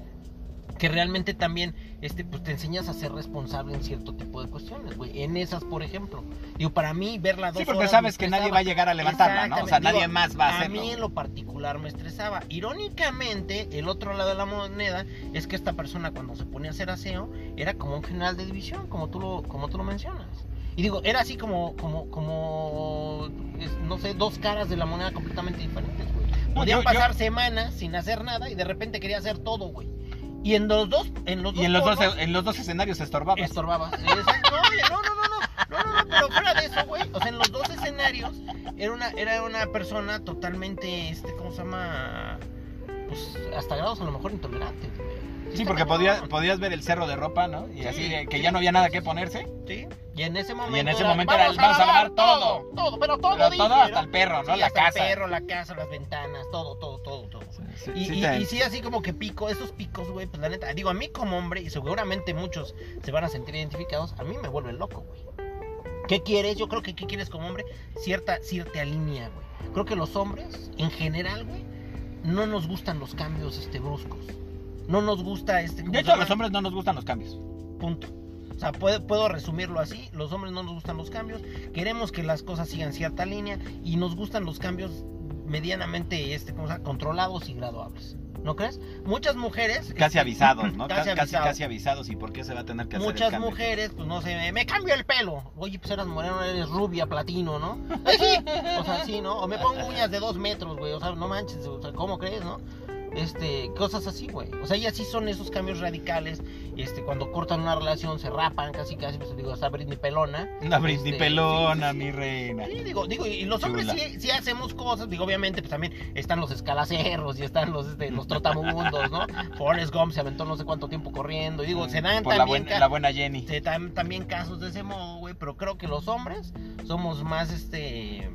que realmente también este, pues te enseñas a ser responsable en cierto tipo de cuestiones, güey. En esas, por ejemplo. Digo, para mí, verla dos Sí, porque horas sabes que nadie va a llegar a levantarla, ¿no? O sea, Exactamente. nadie Digo, más va a A hacerlo. mí en lo particular me estresaba. Irónicamente, el otro lado de la moneda es que esta persona cuando se ponía a hacer aseo era como un general de división, como tú lo, como tú lo mencionas. Y digo, era así como, como, como, no sé, dos caras de la moneda completamente diferentes, güey. No, Podían yo- pasar semanas sin hacer nada y de repente quería hacer todo, güey. Y en los dos, en los dos, Y en los, dos, en los dos escenarios estorbabas. estorbaba. Exacto. No, no, no, no, no, no, no, no, pero fuera de eso, güey. O sea, en los dos escenarios era una, era una persona totalmente, este, ¿cómo se llama? Pues hasta grados a lo mejor intolerantes, güey. Sí, porque podías, podías ver el cerro de ropa, ¿no? Y Sí, así de que sí, ya no había nada que sí, sí. Y en ese momento. Y en ese era, momento era el, vamos a lavar todo. Todo, pero todo, Pero dije, todo ¿no? hasta el perro, ¿no? La hasta casa. El perro, la casa, las ventanas, todo. Sí, Y, sí y- te- y sí, así como que pico, esos picos, güey, pues la neta, digo, a mí como hombre, y seguramente muchos se van a sentir identificados, a mí me vuelve loco, güey. ¿Qué quieres? Yo creo que ¿qué quieres como hombre? Cierta, cierta línea, güey. Creo que los hombres, en general, güey, no nos gustan los cambios, este, bruscos. No nos gusta, este... ¿cómo De hecho, a los hombres no nos gustan los cambios. Punto. O sea, puedo, puedo resumirlo así. Los hombres no nos gustan los cambios. Queremos que las cosas sigan cierta línea. Y nos gustan los cambios medianamente este, ¿cómo se llama? controlados y graduables. ¿No crees? Muchas mujeres. Casi este, avisados, ¿no? Casi Casi, casi, avisados. casi avisados. ¿Y por qué se va a tener que hacer el Muchas cambio? mujeres, pues no sé, me, cambio el pelo. Oye, pues eras moreno, eres rubia, platino, ¿no? O sea, sí, ¿no? O me pongo uñas de dos metros, güey. O sea, no manches, o sea, ¿cómo crees, no? Este, cosas así, güey. O sea, y así son esos cambios radicales. Este, cuando cortan una relación, se rapan casi, casi, pues digo, está Britney pelona. Una Britney Este, pelona, sí, sí, mi sí. reina. Sí, digo, digo, y los hombres sí, sí hacemos cosas, digo, obviamente, pues también están los escalacerros y están los, este, los trotamundos, ¿no? Forrest Gump se aventó no sé cuánto tiempo corriendo, y digo, se dan Por la, también, buena, la buena Jenny. se dan también casos de ese modo, güey, pero creo que los hombres somos más, este,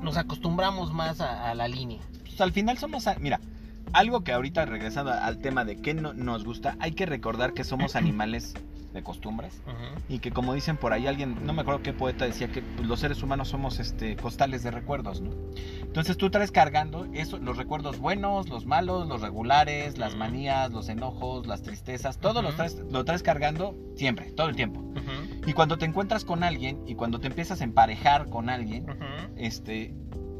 nos acostumbramos más a, a la línea. Pues al final somos, a- mira, algo que ahorita regresando al tema de qué no, nos gusta, hay que recordar que somos animales de costumbres y que como dicen por ahí alguien, no me acuerdo qué poeta decía que pues, los seres humanos somos este costales de recuerdos, ¿no? Entonces tú traes cargando eso, los recuerdos buenos, los malos, los regulares, las manías, los enojos, las tristezas, todo lo traes, lo traes cargando siempre, todo el tiempo. Y cuando te encuentras con alguien y cuando te empiezas a emparejar con alguien, este,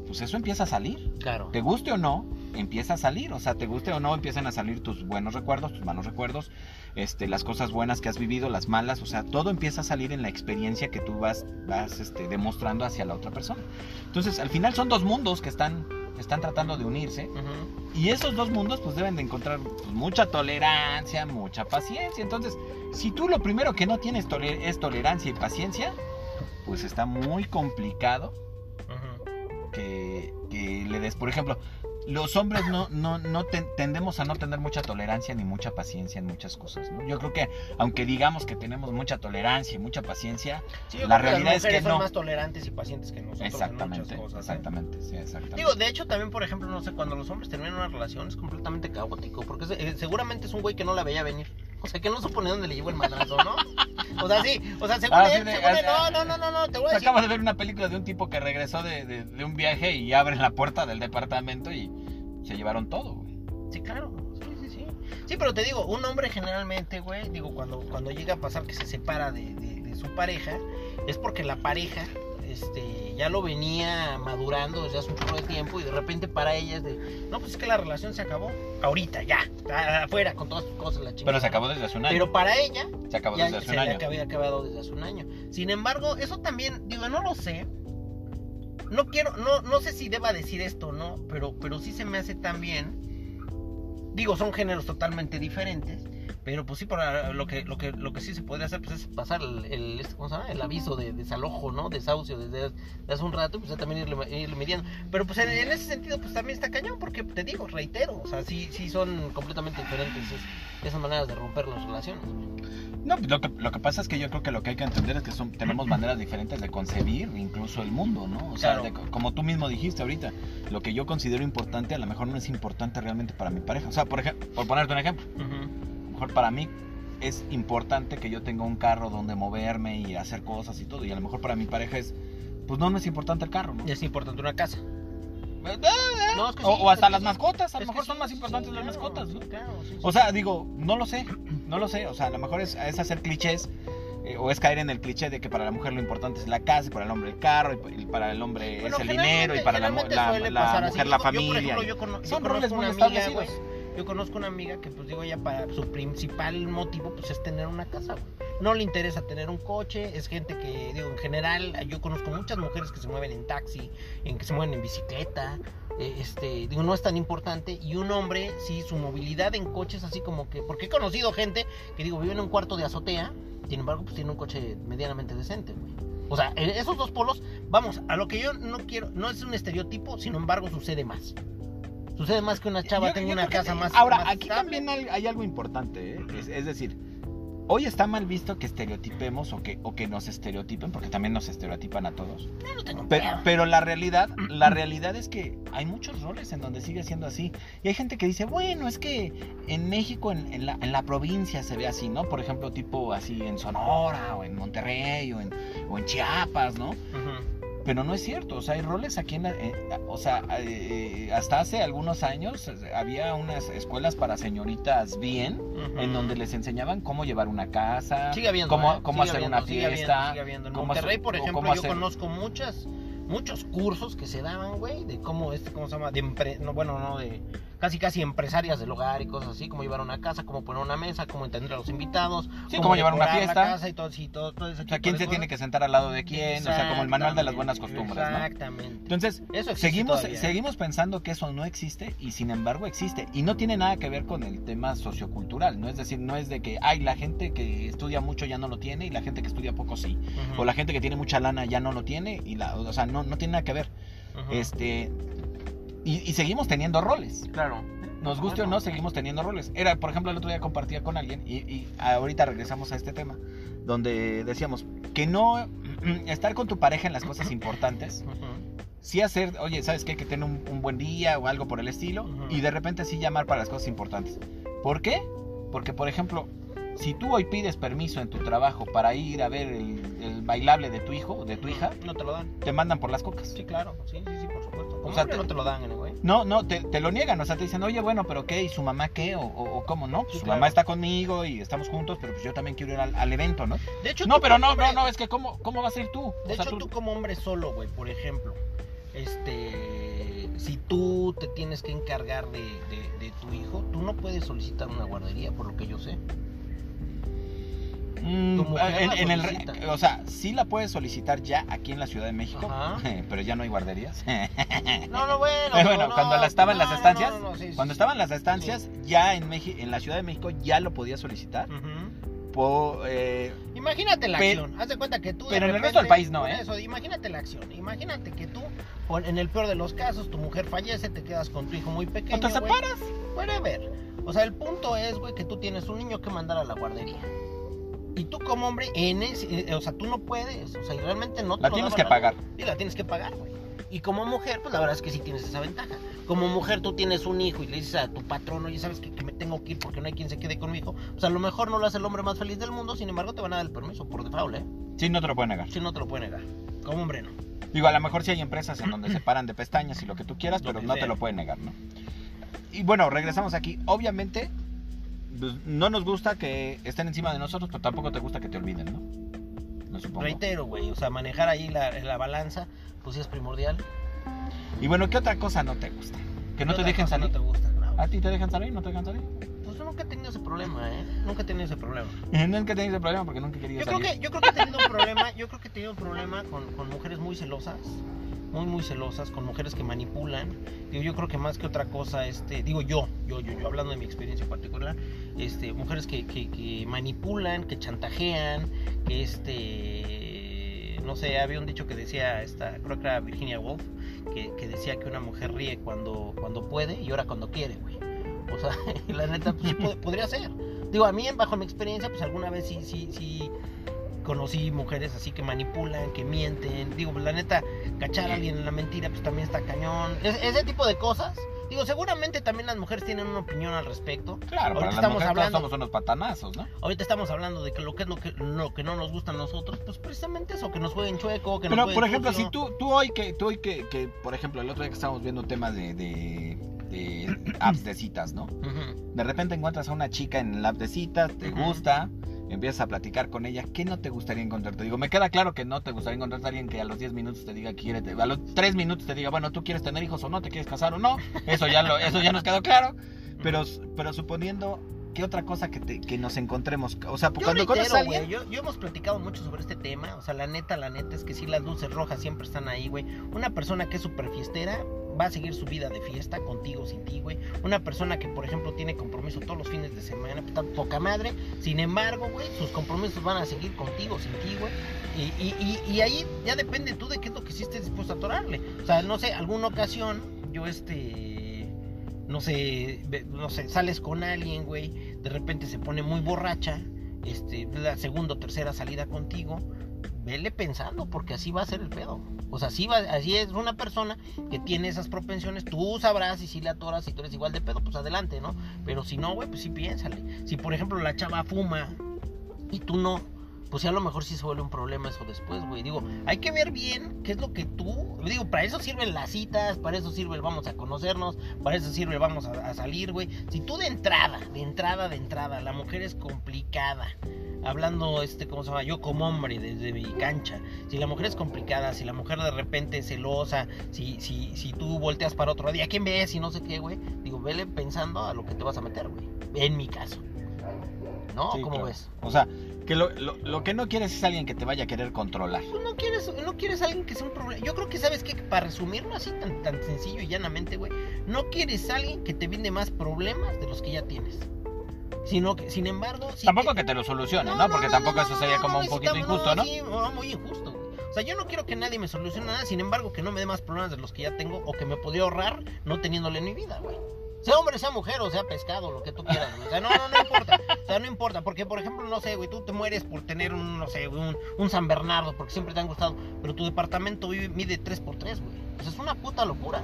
pues eso empieza a salir. Claro. Te guste o no, empieza a salir. O sea, te guste o no, empiezan a salir tus buenos recuerdos, tus malos recuerdos, este, las cosas buenas que has vivido, las malas. O sea, todo empieza a salir en la experiencia que tú vas, vas este, demostrando hacia la otra persona. Entonces, al final son dos mundos que están, están tratando de unirse. Y esos dos mundos, pues deben de encontrar pues, mucha tolerancia, mucha paciencia. Entonces, si tú lo primero que no tienes toler- es tolerancia y paciencia, pues está muy complicado. Que, que le des, por ejemplo, los hombres no, no, no ten- tendemos a no tener mucha tolerancia ni mucha paciencia en muchas cosas, ¿no? Yo creo que aunque digamos que tenemos mucha tolerancia y mucha paciencia, Sí, La realidad las es que mujeres son no. más tolerantes y pacientes que nosotros en exactamente, muchas cosas. ¿eh? exactamente, sí, exactamente. Digo, de hecho también, por ejemplo, no sé, cuando los hombres terminan una relación es completamente caótico, porque es- eh, seguramente es un güey que no la veía venir. O sea, que no supone dónde le llevó el madrazo, ¿no? O sea, sí, o sea, según Ah, él, sí, según él, ah, no, no, no, no, no, te voy a decir. Acabo de ver una película de un tipo que regresó de, de- de un viaje y abren la puerta del departamento y se llevaron todo, güey. Sí, claro, sí, sí, sí. Sí, pero te digo, un hombre generalmente, güey, digo, cuando, cuando llega a pasar que se separa de, de- de su pareja, es porque la pareja, este, ya lo venía madurando desde hace un chorro de tiempo y de repente para ella es de, no, pues es que la relación se acabó, ahorita, ya, afuera con todas tus cosas, la chingada. Pero se acabó desde hace un año. Pero para ella, se acabó ya desde hace se un le año. había acabado desde hace un año. Sin embargo, eso también, digo, no lo sé. No quiero, no, no sé si deba decir esto o no, pero, pero sí se me hace también. Digo, son géneros totalmente diferentes. Pero pues sí, para lo que, lo que, lo que sí se podría hacer, pues es pasar el, el, este, ¿cómo se llama? el aviso de desalojo, ¿no? Desahucio desde desde hace un rato, pues también irle, irle midiendo. Pero pues en, en ese sentido, pues también está cañón, porque te digo, reitero, o sea, sí, sí son completamente diferentes es- esas maneras de romper las relaciones. No, pues, lo que, lo que pasa es que yo creo que lo que hay que entender es que son, tenemos maneras diferentes de concebir incluso el mundo, ¿no? O sea, Claro. de- como tú mismo dijiste ahorita, lo que yo considero importante a lo mejor no es importante realmente para mi pareja. O sea, por ejemplo, por ponerte un ejemplo, lo mejor para mí es importante que yo tenga un carro donde moverme y hacer cosas y todo, y a lo mejor para mi pareja es, pues no, no es importante el carro, ¿no? Es importante una casa. No, es que O, sí, o hasta es que las sí. mascotas, a lo que mejor son sí, más importantes sí, las claro, mascotas, claro. O sea, digo, no lo sé, no lo sé. O sea, a lo mejor es, es hacer clichés eh, o es caer en el cliché de que para la mujer lo importante es la casa y para el hombre el carro y pa- y para el hombre Bueno, es el dinero y para la, la- la pasar así. mujer la Yo, por familia. ejemplo, yo cono- yo Son roles muy amiga, establecidos. güey, Yo conozco una amiga que, pues digo, ella para su principal motivo, pues es tener una casa, güey. no le interesa tener un coche, es gente que, digo, en general, yo conozco muchas mujeres que se mueven en taxi, en que se mueven en bicicleta, eh, este, digo, no es tan importante, y un hombre, sí, su movilidad en coches, así como que, porque he conocido gente que, digo, vive en un cuarto de azotea, sin embargo, pues tiene un coche medianamente decente, güey. O sea, esos dos polos, vamos, a lo que yo no quiero, no es un estereotipo, sin embargo, sucede más. Sucede más que una chava Yo- tenga yo una que- casa más. Ahora, más aquí estable. también hay, algo importante, ¿eh? es, es decir, hoy está mal visto que estereotipemos o que, o que nos estereotipen, porque también nos estereotipan a todos. Yo no tengo Pero, pero la realidad, la realidad es que hay muchos roles en donde sigue siendo así. Y hay gente que dice, bueno, es que en México, en, en la, en la provincia se ve así, ¿no? Por ejemplo, tipo así en Sonora o en Monterrey o en, o en Chiapas, ¿no? Ujú. Pero no es cierto, o sea, hay roles aquí en, la- eh, o sea, eh, hasta hace algunos años eh, había unas escuelas para señoritas bien, en donde les enseñaban cómo llevar una casa, Sigue habiendo. cómo, ¿eh? cómo Sigue hacer habiendo, una sigue habiendo, fiesta, sigue habiendo. En cómo Monterrey, hacer- por ejemplo, yo hacer- conozco muchas, muchos cursos que se daban, güey, de cómo, este, ¿cómo se llama? De empre- no, bueno, no, de casi casi empresarias del hogar y cosas así, cómo llevar una casa, cómo poner una mesa, cómo entender a los invitados, Sí, cómo llevar una fiesta. casa y todo, sí, todo, todo ese o sea, quién se tiene que sentar al lado de quién, o sea, como el manual de las buenas costumbres, ¿no? Exactamente. Entonces, Eso seguimos, todavía. ¿eh? seguimos pensando que eso no existe y sin embargo existe. Y no tiene nada que ver con el tema sociocultural, ¿no? Es decir, no es de que, ay, la gente que estudia mucho ya no lo tiene y la gente que estudia poco sí. O la gente que tiene mucha lana ya no lo tiene y la, o sea, no, no tiene nada que ver. ujú. Este, y, y seguimos teniendo roles. Claro. Nos guste o no, seguimos teniendo roles. Era, por ejemplo, el otro día compartía con alguien y, y ahorita regresamos a este tema, donde decíamos que no estar con tu pareja en las cosas importantes, Ujú. sí hacer, oye, ¿sabes qué? Que tener un, un buen día o algo por el estilo, y de repente sí llamar para las cosas importantes. ¿Por qué? Porque, por ejemplo, si tú hoy pides permiso en tu trabajo para ir a ver el, el bailable de tu hijo o de tu hija, No te lo dan. te mandan por las cocas. Sí, claro. Sí, sí, sí, por supuesto. Como O sea, te- no te lo dan, güey. No, no, te, te lo niegan, o sea, te dicen, oye, bueno, pero ¿qué? ¿Y su mamá qué? ¿O, o- cómo no? Pues Sí, su claro. mamá está conmigo y estamos juntos, pero pues yo también quiero ir al, al evento, ¿no? De hecho, No, pero no, hombre- no, no, es que ¿cómo, cómo vas a ir tú? De O sea, hecho, tú... como hombre solo, güey, por ejemplo, este, si tú te tienes que encargar de, de- de tu hijo, tú no puedes solicitar una guardería, por lo que yo sé. Mm, mujer en, en el, o sea, sí la puedes solicitar ya aquí en la Ciudad de México, Ajá. pero ya no hay guarderías. No, no, bueno. Pero pero bueno, no, cuando la- estaba en las estancias, no, sí, Cuando sí. estaban las estancias, ya en, Meji- en la Ciudad de México ya lo podías solicitar. Po- eh, Imagínate la acción. Haz de cuenta que tú. de pero en el resto del país no, ¿eh? Eso, imagínate la acción. Imagínate que tú, en el peor de los casos, tu mujer fallece, te quedas con tu hijo muy pequeño. ¿O te separas? Whatever. O sea, el punto es, güey, que tú tienes un niño que mandar a la guardería. Y tú como hombre, en ese, eh, o sea, tú no puedes, o sea, y realmente no te La lo tienes que pagar. Sí, la tienes que pagar, güey. Y como mujer, pues la verdad es que sí tienes esa ventaja. Como mujer tú tienes un hijo y le dices a tu patrón, oye, ¿sabes que, que me tengo que ir porque no hay quien se quede con mi hijo? Pues a lo mejor no lo hace el hombre más feliz del mundo, sin embargo te van a dar el permiso por default, ¿eh? Sí, no te lo pueden negar. Si no te lo puede negar. Como hombre no. Digo, a lo mejor sí hay empresas en donde se paran de pestañas y lo que tú quieras, pero no te lo pueden negar, ¿no? Y bueno, regresamos aquí. Obviamente, no nos gusta que estén encima de nosotros, pero tampoco te gusta que te olviden, ¿no? No supongo. Reitero, güey, o sea, manejar ahí la, la balanza, pues sí es primordial. Y bueno, ¿qué otra cosa no te gusta? Que no ¿Qué te dejen salir. No te gusta, no. ¿A ti te dejan salir? ¿No te dejan salir? Pues yo nunca he tenido ese problema, ¿eh? Nunca he tenido ese problema. Nunca he tenido ese problema porque nunca he querido Yo creo, salir. que, yo creo que he tenido un problema, yo creo que he tenido un problema con, con mujeres muy celosas, muy muy celosas, con mujeres que manipulan. Digo, yo creo que más que otra cosa, este, digo yo, yo, yo, yo hablando de mi experiencia particular, este, mujeres que, que, que manipulan, que chantajean, que este, no sé, había un dicho que decía, esta, creo que era Virginia Woolf, que, que decía que una mujer ríe cuando, cuando puede y llora cuando quiere, güey. O sea, la neta, pues podría ser. Digo, a mí, bajo mi experiencia, pues alguna vez sí, sí, sí conocí mujeres así que manipulan, que mienten. Digo, pues la neta, cachar a alguien en la mentira, pues también está cañón. Es- ese tipo de cosas. Digo, seguramente también las mujeres tienen una opinión al respecto. Claro, Ahorita para las estamos todos hablando- somos unos patanazos, ¿no? Ahorita estamos hablando de que lo que es lo que, lo que no nos gusta a nosotros, pues precisamente eso, que nos jueguen chueco, que nos Pero, jueguen por ejemplo, sucio. si tú, tú hoy, que, tú hoy que, que, por ejemplo, el otro día que estábamos viendo temas de, de, de apps de citas, ¿no? De repente encuentras a una chica en el app de citas, te gusta, empiezas a platicar con ella, ¿qué no te gustaría encontrarte? Digo, me queda claro que no te gustaría encontrarte a alguien que a los 10 minutos te diga que quiere, te- a los 3 minutos te diga, bueno, tú quieres tener hijos o no, te quieres casar o no, eso ya, lo, eso ya nos quedó claro, pero, pero suponiendo ¿qué otra cosa que, te- que nos encontremos? O sea, Yo cuando conoces a alguien... yo, yo hemos platicado mucho sobre este tema. O sea, la neta, la neta es que sí, las luces rojas siempre están ahí, güey. Una persona que es súper fiestera va a seguir su vida de fiesta contigo, sin ti, güey. Una persona que, por ejemplo, tiene compromiso todos los fines de semana, está poca madre. Sin embargo, güey, sus compromisos van a seguir contigo, sin ti, güey. Y, y, y, y ahí ya depende tú de qué es lo que sí estés dispuesto a atorarle. O sea, no sé, alguna ocasión, yo este. No sé, no sé, sales con alguien, güey. De repente se pone muy borracha. Este, la segunda o tercera salida contigo. Vele pensando, porque así va a ser el pedo. O sea, así, va, así es una persona que tiene esas propensiones. Tú sabrás y si le atoras, si tú eres igual de pedo, pues adelante, ¿no? Pero si no, güey, pues sí piénsale. Si por ejemplo la chava fuma y tú no, pues sí, a lo mejor sí se vuelve un problema eso después, güey. Digo, hay que ver bien qué es lo que tú. Digo, para eso sirven las citas, para eso sirve el vamos a conocernos, para eso sirve el vamos a, a salir, güey. Si tú de entrada, de entrada, de entrada, la mujer es complicada. Hablando, este, ¿cómo se llama? Yo como hombre desde mi cancha. Si la mujer es complicada, si la mujer de repente es celosa, si, si, si tú volteas para otro día, ¿quién ves? Y no sé qué, güey. Digo, vele pensando a lo que te vas a meter, güey. En mi caso. ¿No? Sí, ¿Cómo claro. ves? O sea, que lo, lo- lo que no quieres es alguien que te vaya a querer controlar. Tú no quieres, no quieres alguien que sea un problema. Yo creo que sabes que para resumirlo así tan, tan sencillo y llanamente, güey, no quieres alguien que te vende más problemas de los que ya tienes. Sino que, sin embargo, si tampoco te- que te lo solucione, ¿no? Porque tampoco eso sería como un poquito injusto, ¿no? sí, muy injusto, güey. O sea, yo no quiero que nadie me solucione nada, sin embargo, que no me dé más problemas de los que ya tengo o que me podría ahorrar no teniéndole en mi vida, güey. Sea hombre, sea mujer o sea pescado, lo que tú quieras. O sea, no, no, no importa. O sea, no importa. Porque, por ejemplo, no sé, güey, tú te mueres por tener un, no sé, un, un San Bernardo, porque siempre te han gustado. Pero tu departamento vive- mide 3x3, güey. O sea, es una puta locura.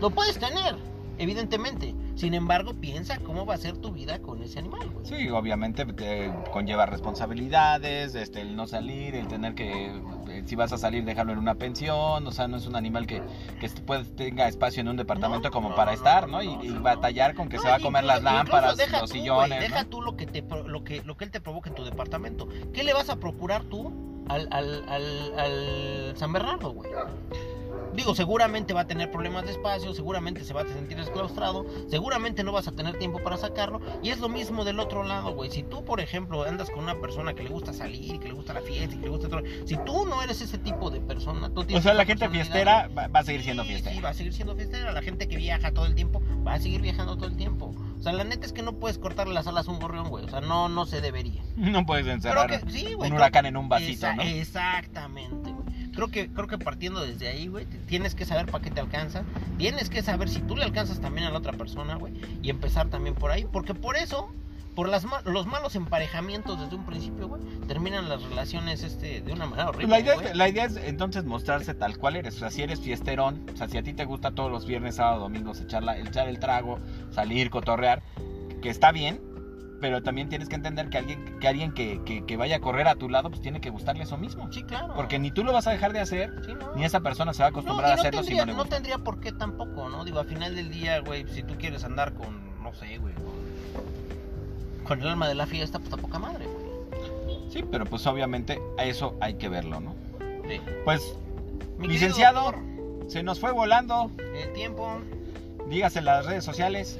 Lo puedes tener, evidentemente. Sin embargo, piensa cómo va a ser tu vida con ese animal, güey. Sí, obviamente te conlleva responsabilidades, este, el no salir, el tener que, eh, si vas a salir, dejarlo en una pensión, o sea, no es un animal que, que est- puede- tenga espacio en un departamento No, como no, para no, estar, no. Y, batallar con que se va a comer incluso- las lámparas, deja los tú, güey, sillones, deja tú lo que, te, lo, que, lo que él te provoca en tu departamento. ¿Qué le vas a procurar tú al, al, al, al San Bernardo, güey? Digo, seguramente va a tener problemas de espacio, seguramente se va a sentir esclaustrado, seguramente no vas a tener tiempo para sacarlo. Y es lo mismo del otro lado, güey. Si tú, por ejemplo, andas con una persona que le gusta salir, que le gusta la fiesta y que le gusta todo. Si tú no eres ese tipo de persona, tú O sea, la gente fiestera va, va a seguir siendo fiestera. Sí, va a seguir siendo fiestera. La gente que viaja todo el tiempo va a seguir viajando todo el tiempo. O sea, la neta es que no puedes cortarle las alas a un gorrión, güey. O sea, no, no se debería. No puedes encerrar que, sí, güey. un huracán en un vasito, Esa- ¿no? Exactamente. Creo que, creo que partiendo desde ahí, güey, tienes que saber para qué te alcanza. Tienes que saber si tú le alcanzas también a la otra persona, güey. Y empezar también por ahí. Porque por eso, por las ma- los malos emparejamientos desde un principio, güey, terminan las relaciones este de una manera horrible. La idea, es, la idea es entonces mostrarse tal cual eres. O sea, si eres fiesterón, o sea, si a ti te gusta todos los viernes, sábado, domingos echar, la- echar el trago, salir, cotorrear, que está bien, pero también tienes que entender que alguien que, alguien que, que- que vaya a correr a tu lado, pues tiene que gustarle eso mismo. Sí, claro. Porque ni tú lo vas a dejar de hacer, Sí, no. ni esa persona se va a No, acostumbrar y a no hacerlo tendría, si no le no tendría por qué tampoco, ¿no? Digo, al final del día, güey, si tú quieres andar con, no sé, güey, con, el alma de la fiesta, pues poca madre, güey. Sí, pero pues obviamente a eso hay que verlo, ¿no? Sí. Pues, Mi licenciado, se nos fue volando. el tiempo Dígase en las redes sociales,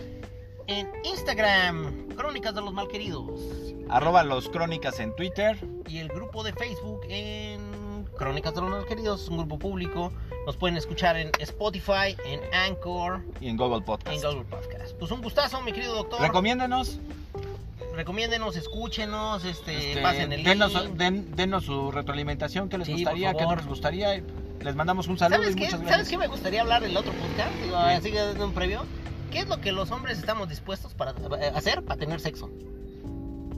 en Instagram, Crónicas de los Malqueridos, arroba los crónicas en Twitter. y el grupo de Facebook en Crónicas de los Malqueridos, es un grupo público. Nos pueden escuchar en Spotify, en Anchor, y en Google Podcast. en Google Podcast. Pues un gustazo, mi querido doctor. Recomiéndenos, Recomiéndenos, escúchenos, este, este, pasen el denos, link. den- denos su retroalimentación, qué les Sí, gustaría, qué no les gustaría. Les mandamos un saludo ¿Sabes y qué? muchas ¿Sabes gracias. qué me gustaría hablar el otro podcast? Así que un previo. ¿Qué es lo que los hombres estamos dispuestos para hacer para tener sexo?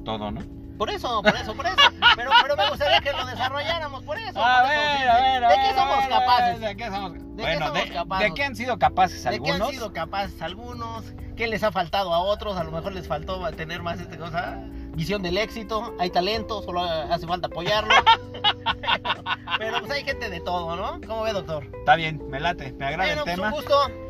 Todo, ¿no? Por eso, por eso, por eso. Pero, pero me gustaría que lo desarrolláramos por eso. A por eso, ver, sí, a ver, a ¿De ver, qué somos capaces? ¿De qué somos? qué bueno, somos de, capaces? de qué han sido capaces ¿De qué algunos? han sido capaces algunos? ¿Qué les ha faltado a otros? A lo mejor les faltó tener más este cosa. Visión del éxito, hay talento, solo hace falta apoyarlo. Pero pues hay gente de todo, ¿no? ¿Cómo ve, doctor? Está bien, me late, me agrada Bueno, el pues tema. un gusto.